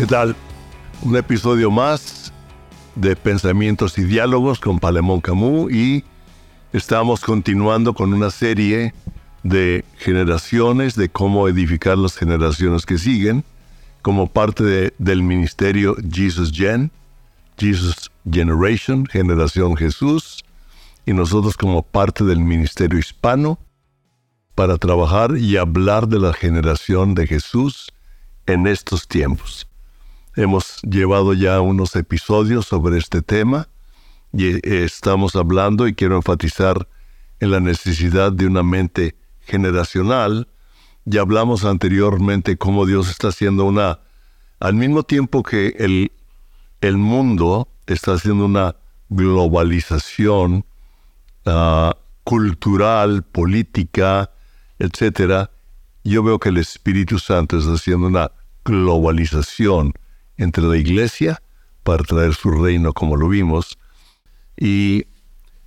¿Qué tal? Un episodio más de Pensamientos y Diálogos con Palemón Camus y estamos continuando con una serie de generaciones, de cómo edificar las generaciones que siguen, como parte del ministerio Jesus Gen, Jesus Generation, Generación Jesús, y nosotros como parte del ministerio hispano, para trabajar y hablar de la generación de Jesús en estos tiempos. Hemos llevado ya unos episodios sobre este tema y eh, estamos hablando y quiero enfatizar en la necesidad de una mente generacional. Ya hablamos anteriormente cómo Dios está haciendo una, al mismo tiempo que el, el mundo está haciendo una globalización ah, cultural, política, etcétera, yo veo que el Espíritu Santo está haciendo una globalización entre la iglesia para traer su reino, como lo vimos. Y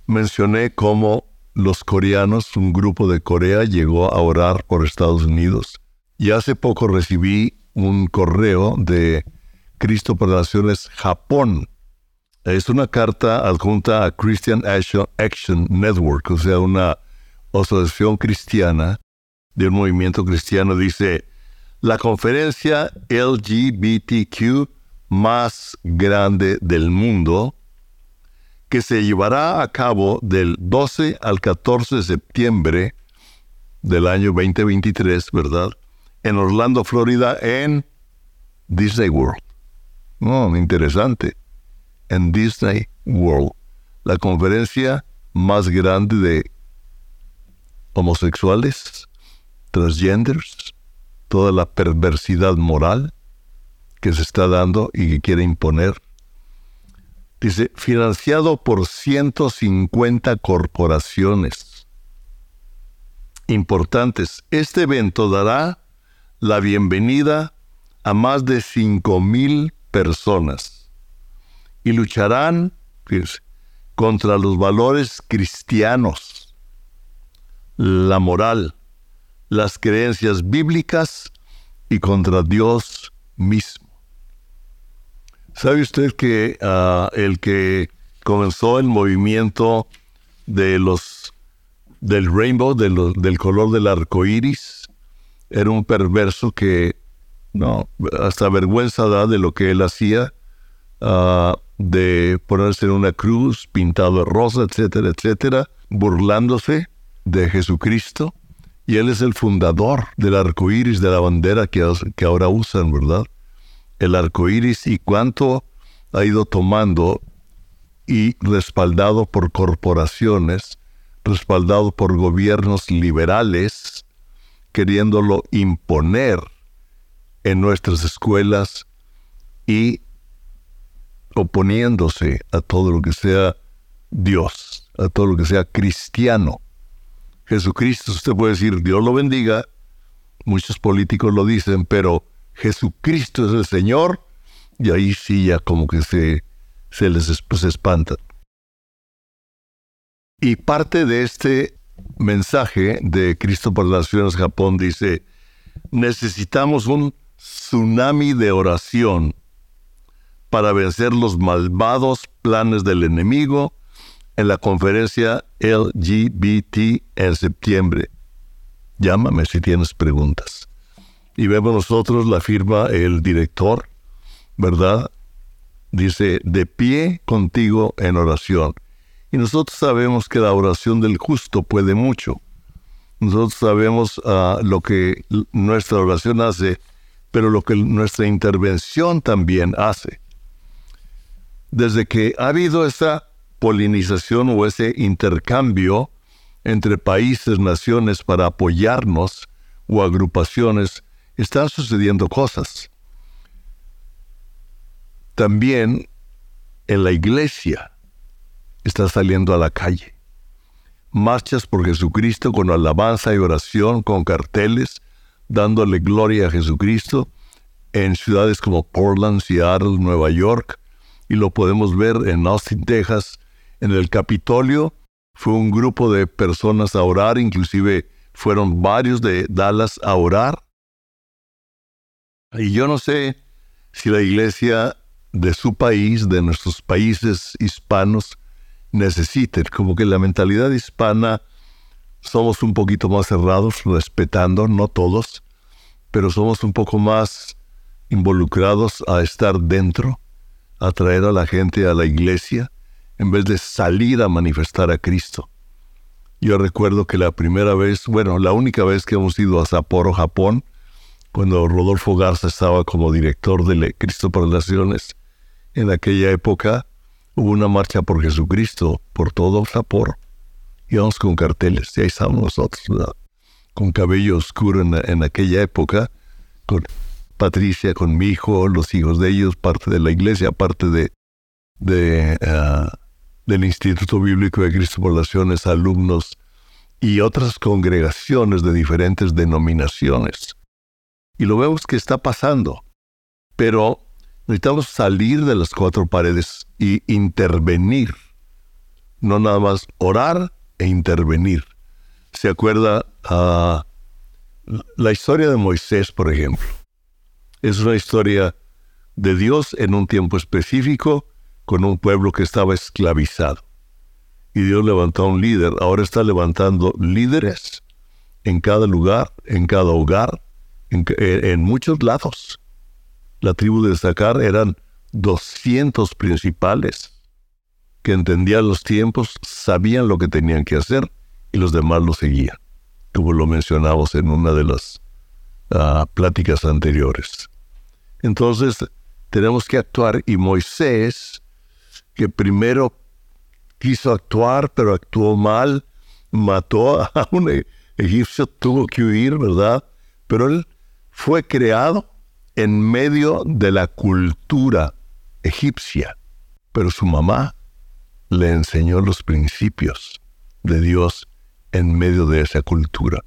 mencioné cómo los coreanos, un grupo de Corea, llegó a orar por Estados Unidos. Y hace poco recibí un correo de Cristo para Naciones Japón. Es una carta adjunta a Christian Action Network, o sea, una asociación cristiana de un movimiento cristiano. Dice, la conferencia LGBTQ más grande del mundo, que se llevará a cabo del 12 al 14 de septiembre del año 2023, ¿verdad? En Orlando, Florida, en Disney World. Interesante. En Disney World. La conferencia más grande de homosexuales, transgenders, toda la perversidad moral que se está dando y que quiere imponer. Dice, financiado por 150 corporaciones importantes. Este evento dará la bienvenida a más de 5.000 personas y lucharán contra los valores cristianos, la moral, las creencias bíblicas y contra Dios mismo. ¿Sabe usted que ah, el que comenzó el movimiento de los del rainbow, del color del arco iris, era un perverso que no, hasta vergüenza da de lo que él hacía, ah, de ponerse en una cruz pintado de rosa, etcétera, etcétera, burlándose de Jesucristo y él es el fundador del arco iris, de la bandera que, ahora usan, ¿verdad? El arco iris y cuánto ha ido tomando y respaldado por corporaciones, respaldado por gobiernos liberales, queriéndolo imponer en nuestras escuelas y oponiéndose a todo lo que sea Dios, a todo lo que sea cristiano. Jesucristo, usted puede decir, Dios lo bendiga, muchos políticos lo dicen, pero Jesucristo es el Señor, y ahí sí ya como que se, se les pues, espanta. Y parte de este mensaje de Cristo por las Naciones Japón dice, necesitamos un tsunami de oración para vencer los malvados planes del enemigo en la conferencia LGBT en septiembre. Llámame si tienes preguntas. Y vemos nosotros la firma el director, ¿verdad? Dice, de pie contigo en oración. Y nosotros sabemos que la oración del justo puede mucho. Nosotros sabemos ah, lo que nuestra oración hace, pero lo que nuestra intervención también hace. Desde que ha habido esa polinización o ese intercambio entre países, naciones para apoyarnos o agrupaciones, están sucediendo cosas. También en la iglesia está saliendo a la calle. Marchas por Jesucristo con alabanza y oración, con carteles, dándole gloria a Jesucristo en ciudades como Portland, Seattle, Nueva York, y lo podemos ver en Austin, Texas, en el Capitolio fue un grupo de personas a orar, inclusive fueron varios de Dallas a orar. Y yo no sé si la iglesia de su país, de nuestros países hispanos, necesiten, como que la mentalidad hispana somos un poquito más cerrados, respetando, no todos, pero somos un poco más involucrados a estar dentro, a traer a la gente a la iglesia, en vez de salir a manifestar a Cristo. Yo recuerdo que la primera vez, bueno, la única vez que hemos ido a Sapporo, Japón, cuando Rodolfo Garza estaba como director de Cristo por las Naciones, en aquella época hubo una marcha por Jesucristo por todo Sapporo. Íbamos con carteles, y ahí estábamos nosotros, con cabello oscuro en, aquella época, con Patricia, con mi hijo, los hijos de ellos, parte de la iglesia, parte de, de ah, del Instituto Bíblico de Cristo por Naciones, alumnos y otras congregaciones de diferentes denominaciones. Y lo vemos que está pasando. Pero necesitamos salir de las cuatro paredes y intervenir. No nada más orar e intervenir. ¿Se acuerda a la historia de Moisés, por ejemplo? Es una historia de Dios en un tiempo específico con un pueblo que estaba esclavizado. Y Dios levantó a un líder. Ahora está levantando líderes en cada lugar, en cada hogar, en, en muchos lados. La tribu de Zacar eran 200 principales que entendían los tiempos, sabían lo que tenían que hacer y los demás lo seguían, como lo mencionamos en una de las ah, pláticas anteriores. Entonces, tenemos que actuar y Moisés que primero quiso actuar, pero actuó mal, mató a un egipcio, tuvo que huir, ¿verdad? Pero él fue creado en medio de la cultura egipcia, pero su mamá le enseñó los principios de Dios en medio de esa cultura.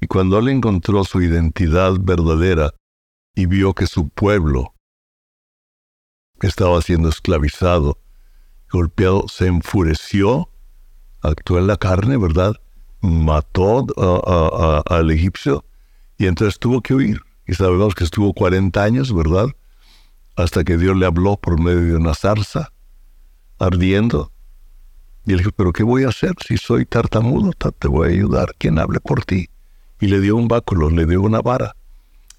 Y cuando él encontró su identidad verdadera y vio que su pueblo estaba siendo esclavizado golpeado, se enfureció, actuó en la carne, ¿verdad? Mató al egipcio y entonces tuvo que huir. Y sabemos que estuvo 40 años, ¿verdad? Hasta que Dios le habló por medio de una zarza ardiendo. Y él dijo, pero ¿qué voy a hacer si soy tartamudo? Te voy a ayudar, quien hable por ti. Y le dio un báculo, le dio una vara.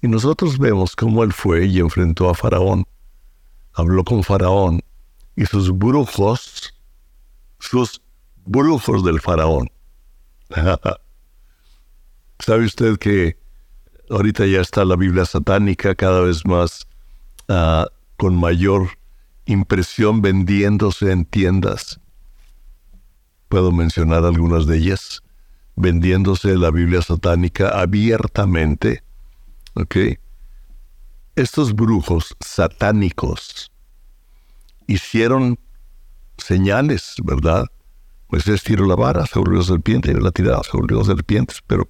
Y nosotros vemos cómo él fue y enfrentó a Faraón. Habló con Faraón y sus brujos, sus brujos del faraón. ¿Sabe usted que ahorita ya está la Biblia satánica cada vez más ah, con mayor impresión vendiéndose en tiendas? Puedo mencionar algunas de ellas. Vendiéndose la Biblia satánica abiertamente. ¿Ok? Estos brujos satánicos hicieron señales, ¿verdad? Pues tiró la vara, se volvió serpiente, y la tirada, se volvió serpientes, pero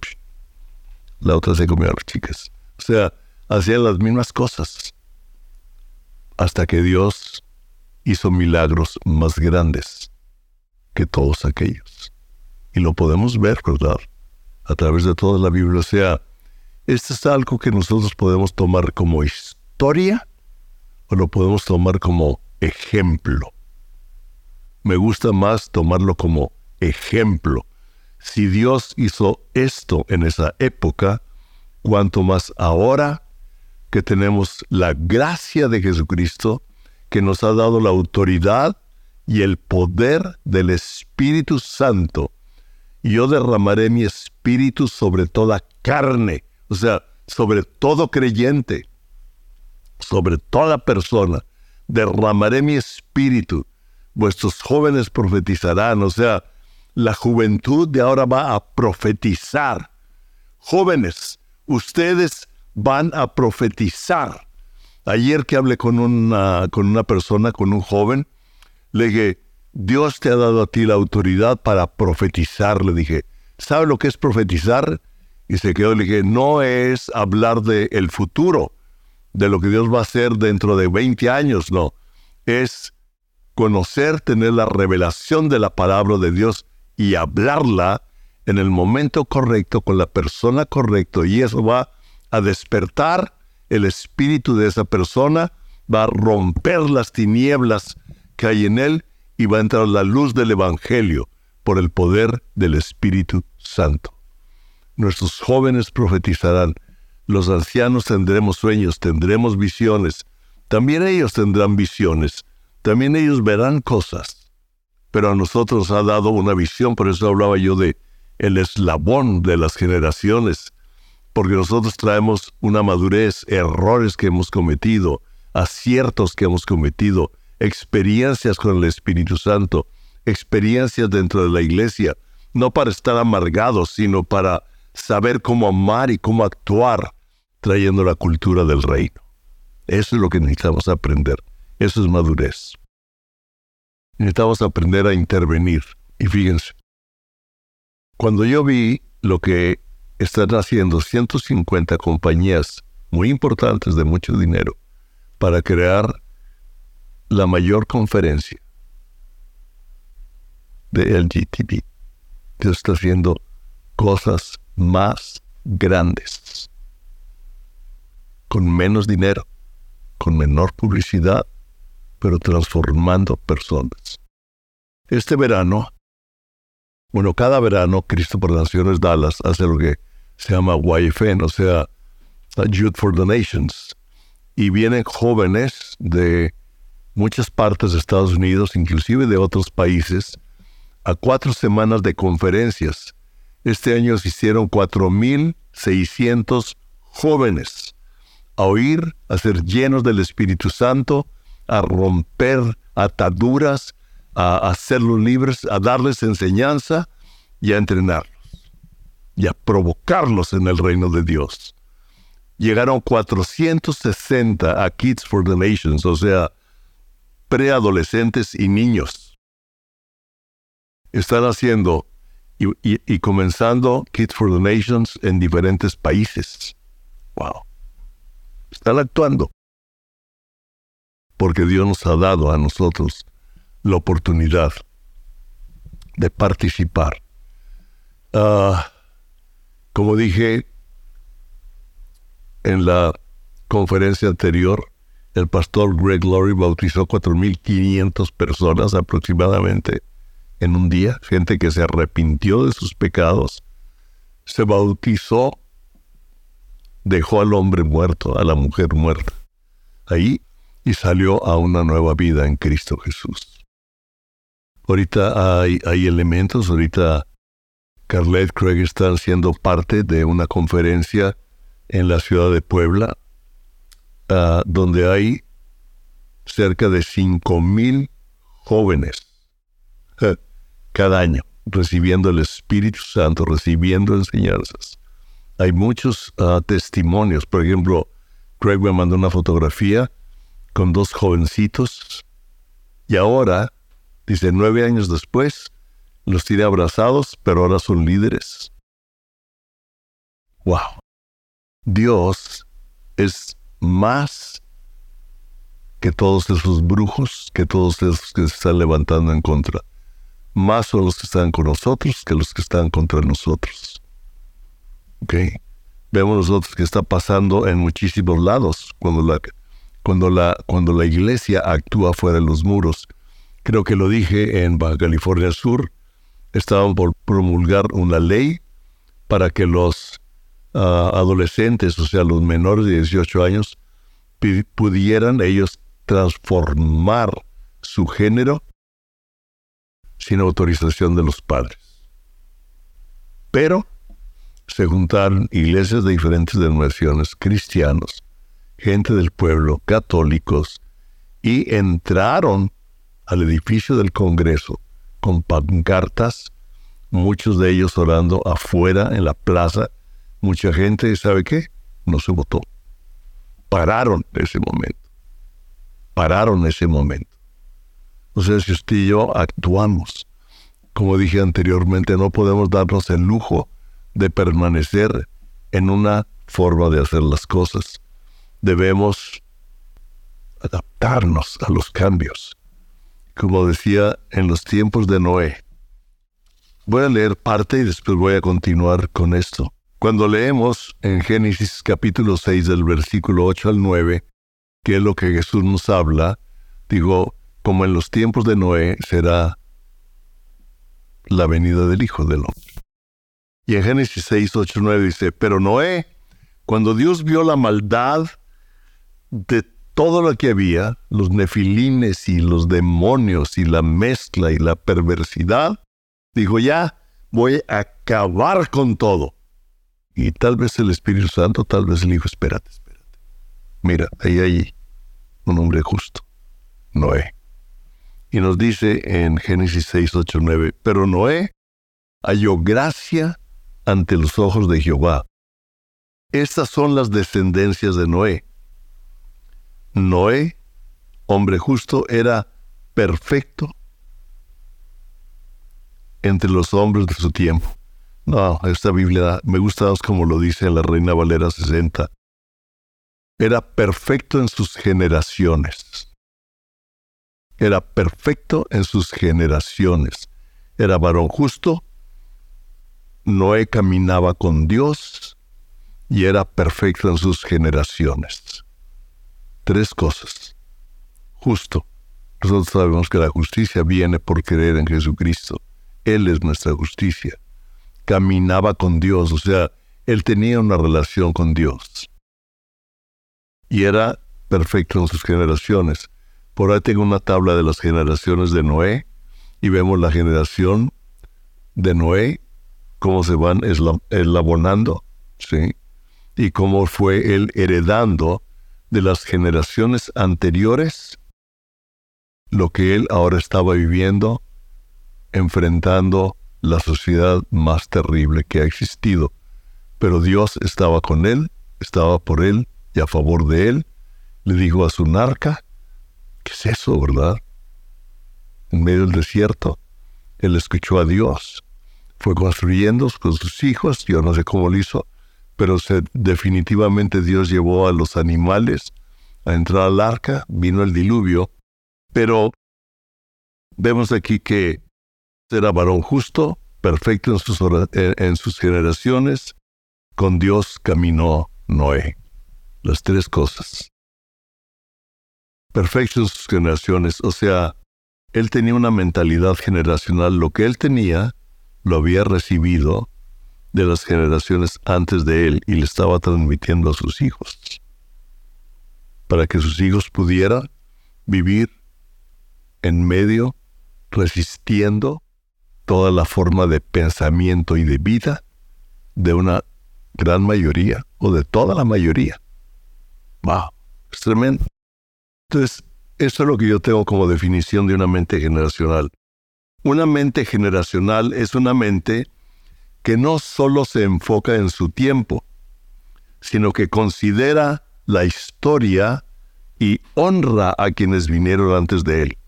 la otra se comió a las chicas. O sea, hacían las mismas cosas hasta que Dios hizo milagros más grandes que todos aquellos. Y lo podemos ver, ¿verdad? A través de toda la Biblia. O sea, este es algo que nosotros podemos tomar como historia o lo podemos tomar como ejemplo. Me gusta más tomarlo como ejemplo. Si Dios hizo esto en esa época, cuanto más ahora que tenemos la gracia de Jesucristo, que nos ha dado la autoridad y el poder del Espíritu Santo. Yo derramaré mi espíritu sobre toda carne, o sea, sobre todo creyente, sobre toda persona derramaré mi espíritu, vuestros jóvenes profetizarán, o sea, la juventud de ahora va a profetizar. Jóvenes, ustedes van a profetizar. Ayer que hablé con una, con una persona, con un joven, le dije, Dios te ha dado a ti la autoridad para profetizar. Le dije, ¿sabe lo que es profetizar? Y se quedó, le dije, no es hablar del el futuro, de lo que Dios va a hacer dentro de 20 años, no. Es conocer, tener la revelación de la palabra de Dios y hablarla en el momento correcto, con la persona correcta, y eso va a despertar el espíritu de esa persona va a romper las tinieblas que hay en él y va a entrar la luz del Evangelio por el poder del Espíritu Santo. Nuestros jóvenes profetizarán, los ancianos tendremos sueños, tendremos visiones, también ellos tendrán visiones, también ellos verán cosas. Pero a nosotros ha dado una visión, por eso hablaba yo de el eslabón de las generaciones, porque nosotros traemos una madurez, errores que hemos cometido, aciertos que hemos cometido, experiencias con el Espíritu Santo, experiencias dentro de la iglesia, no para estar amargados, sino para saber cómo amar y cómo actuar trayendo la cultura del reino. Eso es lo que necesitamos aprender. Eso es madurez. Necesitamos aprender a intervenir. Y fíjense, cuando yo vi lo que están haciendo 150 compañías muy importantes de mucho dinero para crear la mayor conferencia de LGTB. Dios está haciendo cosas más grandes, con menos dinero, con menor publicidad, pero transformando personas. Este verano, bueno, cada verano Cristo por Naciones Dallas hace lo que se llama YFN, o sea, Youth for the Nations, y vienen jóvenes de muchas partes de Estados Unidos, inclusive de otros países, a cuatro semanas de conferencias. Este año se hicieron 4.600 jóvenes a oír, a ser llenos del Espíritu Santo, a romper ataduras, a hacerlos libres, a darles enseñanza y a entrenarlos y a provocarlos en el reino de Dios. Llegaron 460 a Kids for the Nations, o sea, preadolescentes y niños. Están haciendo y, comenzando Kids for the Nations en diferentes países. Wow. Están actuando. Porque Dios nos ha dado a nosotros la oportunidad de participar. Ah, como dije en la conferencia anterior, el pastor Greg Laurie bautizó 4.500 personas aproximadamente en un día, gente que se arrepintió de sus pecados, se bautizó, dejó al hombre muerto, a la mujer muerta, ahí y salió a una nueva vida en Cristo Jesús. Ahorita hay, elementos, ahorita Carlet Craig están siendo parte de una conferencia en la ciudad de Puebla, uh, donde hay cerca de 5.000 jóvenes uh, cada año recibiendo el Espíritu Santo, recibiendo enseñanzas. Hay muchos uh, testimonios. Por ejemplo, Craig me mandó una fotografía con dos jovencitos y ahora, dice, nueve años después, los tiene abrazados, pero ahora son líderes. ¡Wow! Dios es más que todos esos brujos, que todos esos que se están levantando en contra. Más son los que están con nosotros que los que están contra nosotros. ¿Ok? Vemos nosotros que está pasando en muchísimos lados cuando la, cuando la, cuando la iglesia actúa fuera de los muros. Creo que lo dije en Baja California Sur. Estaban por promulgar una ley para que los adolescentes, o sea, los menores de 18 años, pudieran ellos transformar su género sin autorización de los padres. Pero se juntaron iglesias de diferentes denominaciones, cristianos, gente del pueblo, católicos, y entraron al edificio del Congreso con pancartas, muchos de ellos orando afuera en la plaza mucha gente, ¿sabe qué? No se votó. Pararon ese momento. Pararon ese momento. O sea, si usted y yo actuamos, como dije anteriormente, no podemos darnos el lujo de permanecer en una forma de hacer las cosas. Debemos adaptarnos a los cambios. Como decía en los tiempos de Noé. Voy a leer parte y después voy a continuar con esto. Cuando leemos en Génesis capítulo 6 del versículo 8 al 9, que es lo que Jesús nos habla, digo, como en los tiempos de Noé será la venida del Hijo del Hombre. Y en Génesis 6, 8, 9 dice, pero Noé, cuando Dios vio la maldad de todo lo que había, los nefilines y los demonios y la mezcla y la perversidad, dijo, ya voy a acabar con todo. Y tal vez el Espíritu Santo, tal vez el Hijo, espérate, espérate. Mira, ahí hay un hombre justo, Noé. Y nos dice en Génesis 6, 8, 9, pero Noé halló gracia ante los ojos de Jehová. Estas son las descendencias de Noé. Noé, hombre justo, era perfecto entre los hombres de su tiempo. No, esta Biblia me gusta como lo dice la Reina Valera 60. Era perfecto en sus generaciones. Era perfecto en sus generaciones. Era varón justo. Noé caminaba con Dios y era perfecto en sus generaciones. Tres cosas. Justo. Nosotros sabemos que la justicia viene por creer en Jesucristo. Él es nuestra justicia. Caminaba con Dios, o sea, él tenía una relación con Dios. Y era perfecto en sus generaciones. Por ahí tengo una tabla de las generaciones de Noé y vemos la generación de Noé, cómo se van elabonando, ¿sí? Y cómo fue él heredando de las generaciones anteriores lo que él ahora estaba viviendo, enfrentando la sociedad más terrible que ha existido. Pero Dios estaba con él, estaba por él y a favor de él. Le dijo a su narca, ¿qué es eso, verdad? En medio del desierto, él escuchó a Dios. Fue construyendo con sus hijos, yo no sé cómo lo hizo, pero definitivamente Dios llevó a los animales a entrar al arca, vino el diluvio, pero vemos aquí que era varón justo, perfecto en sus, en sus generaciones, con Dios caminó Noé. Las tres cosas. Perfecto en sus generaciones, o sea, él tenía una mentalidad generacional, lo que él tenía lo había recibido de las generaciones antes de él y le estaba transmitiendo a sus hijos, para que sus hijos pudieran vivir en medio, resistiendo toda la forma de pensamiento y de vida de una gran mayoría o de toda la mayoría. Wow, es tremendo. Entonces, esto es lo que yo tengo como definición de una mente generacional. Una mente generacional es una mente que no solo se enfoca en su tiempo, sino que considera la historia y honra a quienes vinieron antes de él.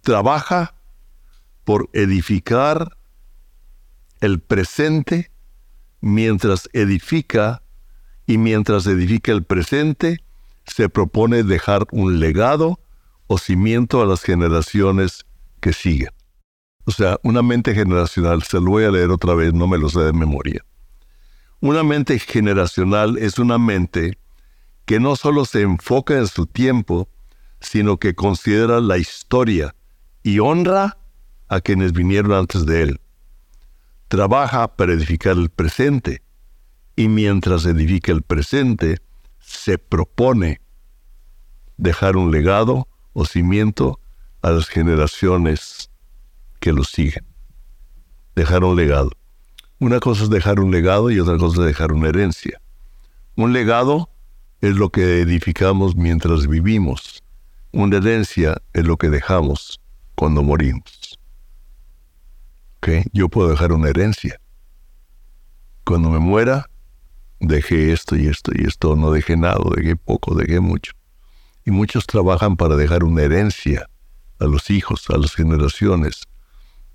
Trabaja por edificar el presente mientras edifica y mientras edifica el presente, se propone dejar un legado o cimiento a las generaciones que siguen. O sea, una mente generacional, se lo voy a leer otra vez, no me lo sé de memoria. Una mente generacional es una mente que no solo se enfoca en su tiempo, sino que considera la historia y honra a quienes vinieron antes de él. Trabaja para edificar el presente y mientras edifica el presente, se propone dejar un legado o cimiento a las generaciones que lo siguen. Dejar un legado. Una cosa es dejar un legado y otra cosa es dejar una herencia. Un legado es lo que edificamos mientras vivimos. Una herencia es lo que dejamos cuando morimos. ¿Okay? Yo puedo dejar una herencia. Cuando me muera, dejé esto y esto y esto, no dejé nada, dejé poco, dejé mucho. Y muchos trabajan para dejar una herencia a los hijos, a las generaciones.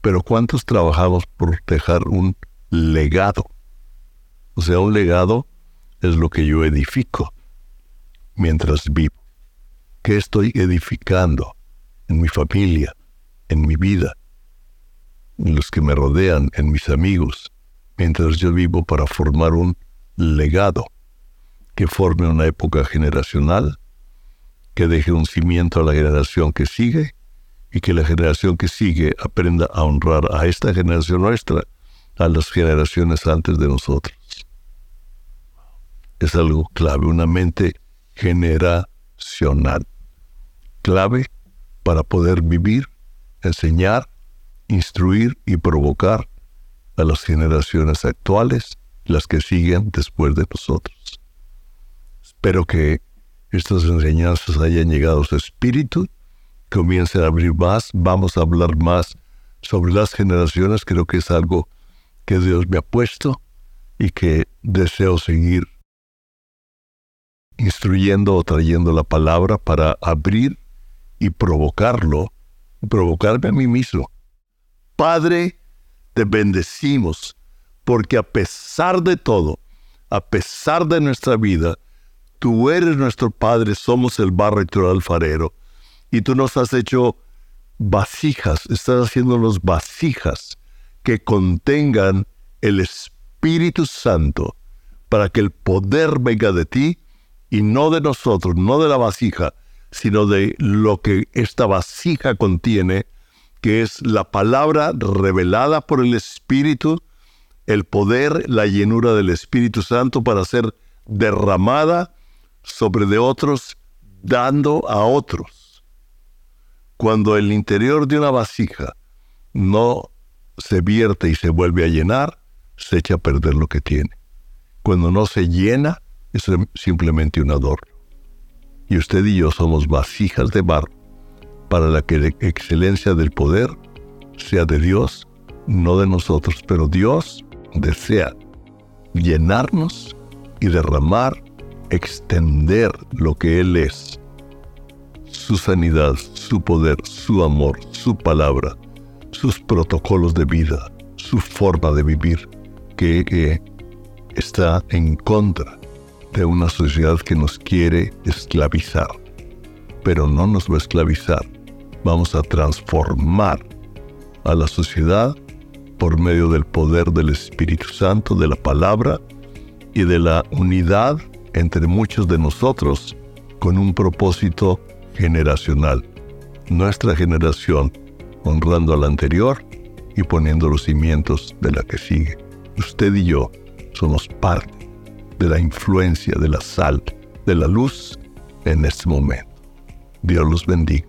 Pero ¿cuántos trabajamos por dejar un legado? O sea, un legado es lo que yo edifico mientras vivo. ¿Qué estoy edificando en mi familia, en mi vida, en los que me rodean, en mis amigos, mientras yo vivo para formar un legado que forme una época generacional que deje un cimiento a la generación que sigue y que la generación que sigue aprenda a honrar a esta generación nuestra, a las generaciones antes de nosotros. Es algo clave, una mente generacional. Clave para poder vivir, enseñar, instruir y provocar a las generaciones actuales, las que siguen después de nosotros. Espero que estas enseñanzas hayan llegado a su espíritu, comiencen a abrir más, vamos a hablar más sobre las generaciones, creo que es algo que Dios me ha puesto y que deseo seguir instruyendo o trayendo la palabra para abrir y provocarlo, provocarme a mí mismo. Padre, te bendecimos porque a pesar de todo, a pesar de nuestra vida, Tú eres nuestro Padre, somos el barro y tú el alfarero. Y tú nos has hecho vasijas, estás haciéndonos vasijas que contengan el Espíritu Santo para que el poder venga de ti y no de nosotros, no de la vasija, sino de lo que esta vasija contiene, que es la palabra revelada por el Espíritu, el poder, la llenura del Espíritu Santo para ser derramada sobre de otros, dando a otros. Cuando el interior de una vasija no se vierte y se vuelve a llenar, se echa a perder lo que tiene. Cuando no se llena, es simplemente un adorno. Y usted y yo somos vasijas de barro para la que la excelencia del poder sea de Dios, no de nosotros, pero Dios desea llenarnos y derramar extender lo que Él es, su sanidad, su poder, su amor, su palabra, sus protocolos de vida, su forma de vivir, que, está en contra de una sociedad que nos quiere esclavizar. Pero no nos va a esclavizar, vamos a transformar a la sociedad por medio del poder del Espíritu Santo, de la palabra y de la unidad entre muchos de nosotros con un propósito generacional. Nuestra generación honrando a la anterior y poniendo los cimientos de la que sigue. Usted y yo somos parte de la influencia de la sal, de la luz en este momento. Dios los bendiga.